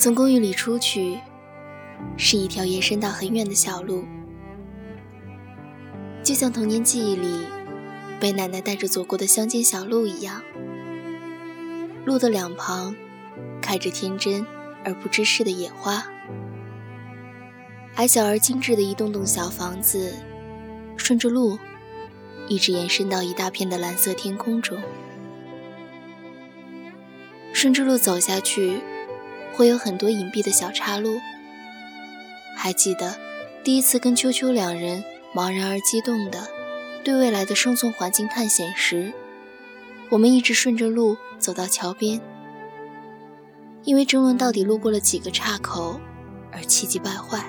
从公寓里出去，是一条延伸到很远的小路，就像童年记忆里被奶奶带着走过的乡间小路一样。路的两旁开着天真而不知事的野花，矮小而精致的一栋栋小房子，顺着路一直延伸到一大片的蓝色天空中。顺着路走下去。会有很多隐蔽的小岔路。还记得第一次跟秋秋两人茫然而激动的对未来的生存环境探险时，我们一直顺着路走到桥边，因为争论到底路过了几个岔口而气急败坏。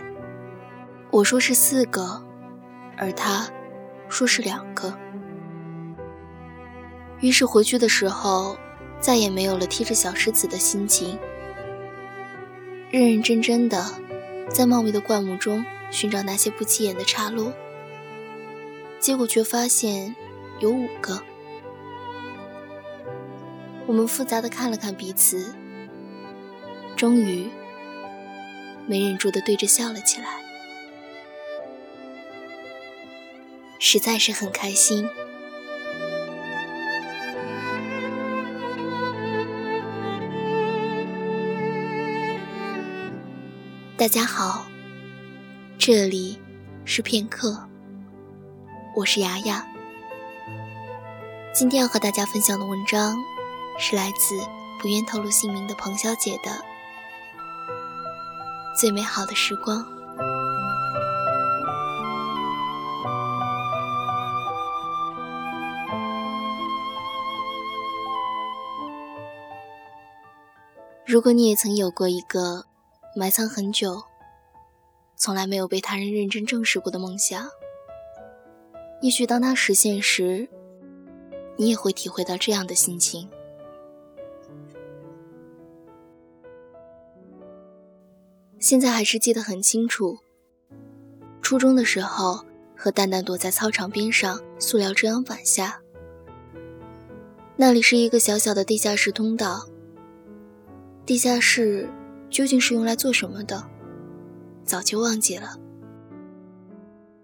我说是四个，而他说是两个。于是回去的时候，再也没有了踢着小石子的心情。认认真真的，在茂密的灌木中寻找那些不起眼的岔路，结果却发现有五个。我们复杂的看了看彼此，终于没忍住的对着笑了起来，实在是很开心。大家好，这里是片刻，我是雅雅。今天要和大家分享的文章是来自不愿透露姓名的彭小姐的《最美好的时光》。如果你也曾有过一个。埋藏很久，从来没有被他人认真正视过的梦想，也许当它实现时，你也会体会到这样的心情。现在还是记得很清楚，初中的时候和蛋蛋躲在操场边上塑料遮阳板下，那里是一个小小的地下室通道，地下室。究竟是用来做什么的？早就忘记了，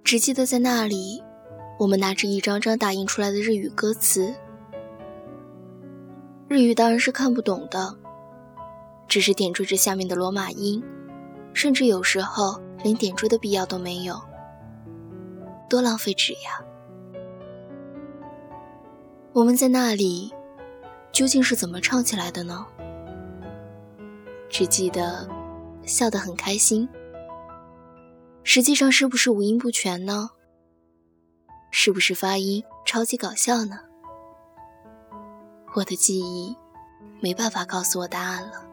只记得在那里，我们拿着一张张打印出来的日语歌词。日语当然是看不懂的，只是点缀着下面的罗马音，甚至有时候连点缀的必要都没有，多浪费纸呀！我们在那里，究竟是怎么唱起来的呢？只记得笑得很开心，实际上是不是五音不全呢？是不是发音超级搞笑呢？我的记忆没办法告诉我答案了。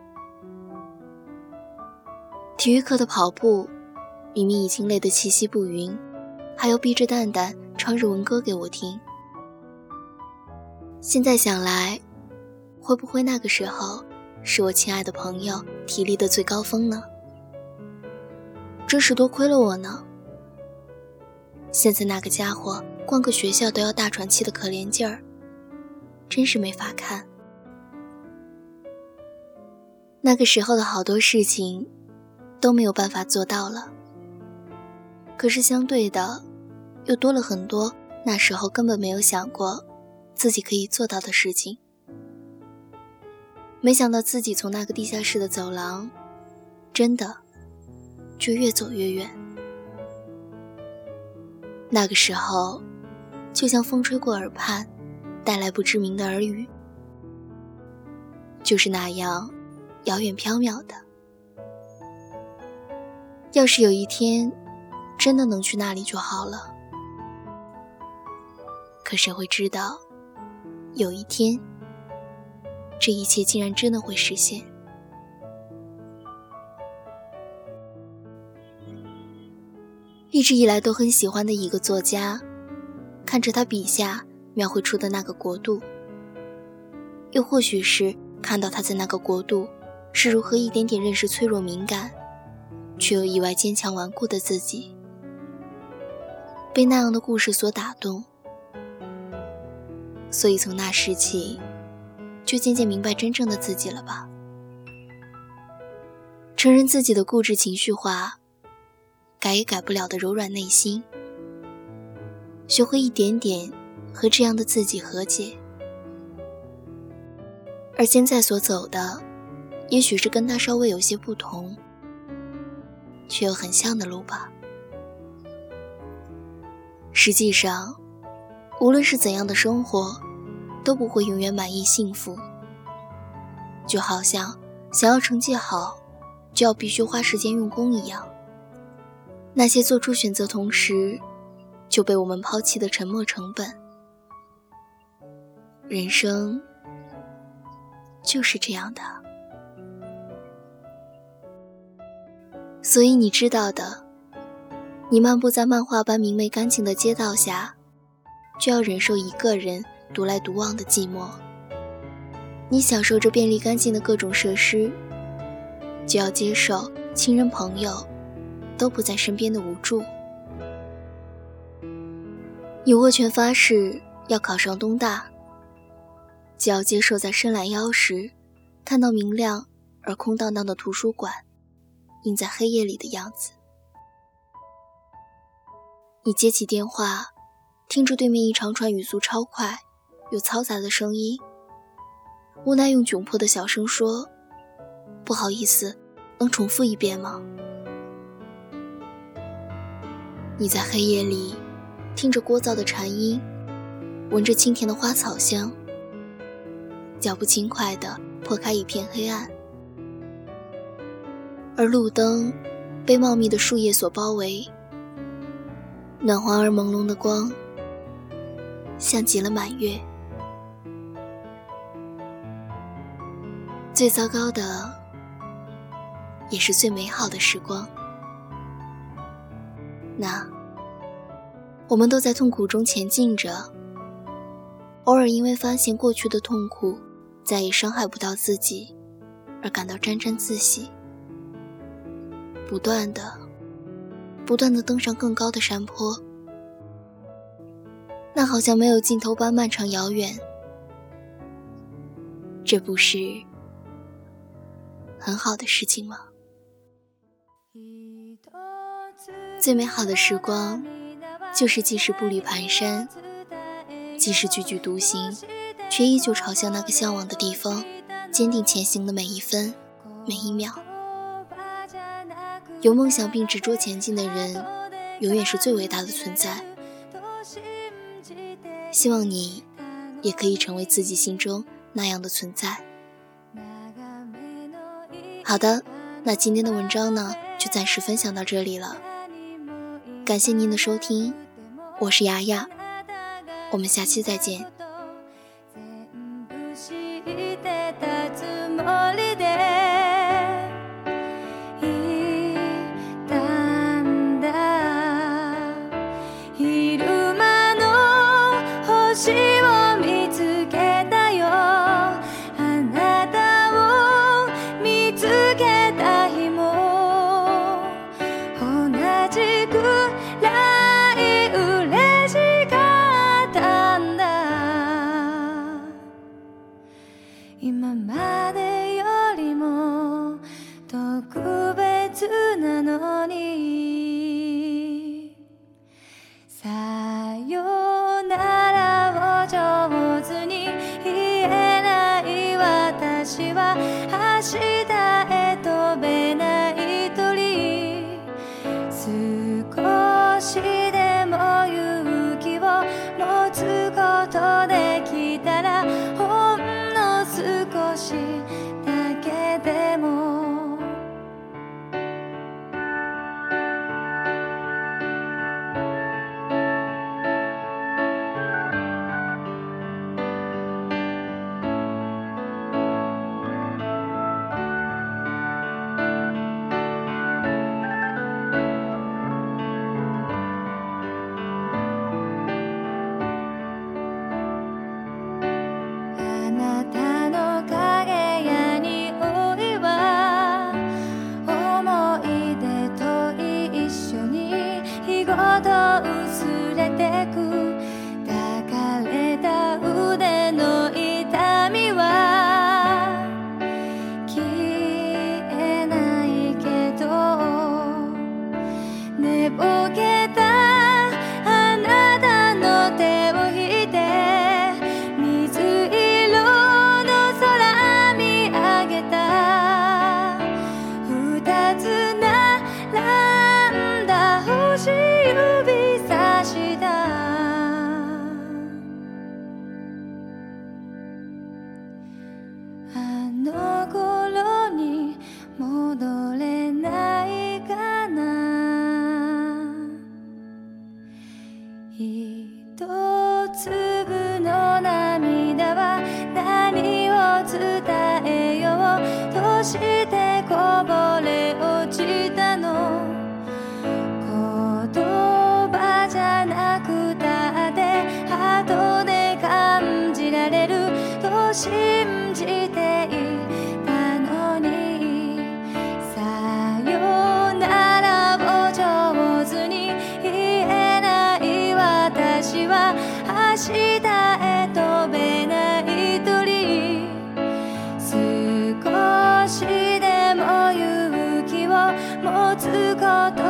体育课的跑步，明明已经累得气息不匀，还要逼着蛋蛋唱日文歌给我听。现在想来，会不会那个时候？是我亲爱的朋友体力的最高峰呢，真是多亏了我呢。现在那个家伙逛个学校都要大喘气的可怜劲儿，真是没法看。那个时候的好多事情都没有办法做到了，可是相对的，又多了很多那时候根本没有想过自己可以做到的事情。没想到自己从那个地下室的走廊，真的就越走越远。那个时候，就像风吹过耳畔，带来不知名的耳语，就是那样遥远飘渺的。要是有一天真的能去那里就好了。可谁会知道，有一天。这一切竟然真的会实现。一直以来都很喜欢的一个作家，看着他笔下描绘出的那个国度，又或许是看到他在那个国度是如何一点点认识脆弱敏感，却又意外坚强顽固的自己，被那样的故事所打动，所以从那时起。就渐渐明白真正的自己了吧？承认自己的固执情绪化，改也改不了的柔软内心，学会一点点和这样的自己和解。而现在所走的，也许是跟他稍微有些不同，却又很像的路吧。实际上，无论是怎样的生活，都不会永远满意幸福。就好像想要成绩好，就要必须花时间用功一样。那些做出选择同时就被我们抛弃的沉默成本，人生就是这样的。所以你知道的。你漫步在漫画般明媚干净的街道下，就要忍受一个人独来独往的寂寞；你享受着便利干净的各种设施，就要接受亲人朋友都不在身边的无助；你握拳发誓要考上东大，就要接受在伸懒腰时看到明亮而空荡荡的图书馆映在黑夜里的样子。你接起电话，听着对面一长串语速超快有嘈杂的声音，无奈用窘迫的小声说：“不好意思，能重复一遍吗？”你在黑夜里听着聒噪的蝉音，闻着清甜的花草香，脚步轻快地破开一片黑暗，而路灯被茂密的树叶所包围。暖黄而朦胧的光，像极了满月。最糟糕的，也是最美好的时光。那，我们都在痛苦中前进着，偶尔因为发现过去的痛苦再也伤害不到自己，而感到沾沾自喜，不断的。不断的登上更高的山坡，那好像没有尽头般漫长遥远。这不是很好的事情吗？最美好的时光，就是即使步履蹒跚，即使踽踽独行，却依旧朝向那个向往的地方，坚定前行的每一分每一秒。有梦想并执着前进的人，永远是最伟大的存在。希望你也可以成为自己心中那样的存在。好的，那今天的文章呢，就暂时分享到这里了，感谢您的收听，我是牙牙，我们下期再见。ほど薄れてくしてこぼれ落ちたの？言葉じゃなくたってハで感じられる。と信じてつか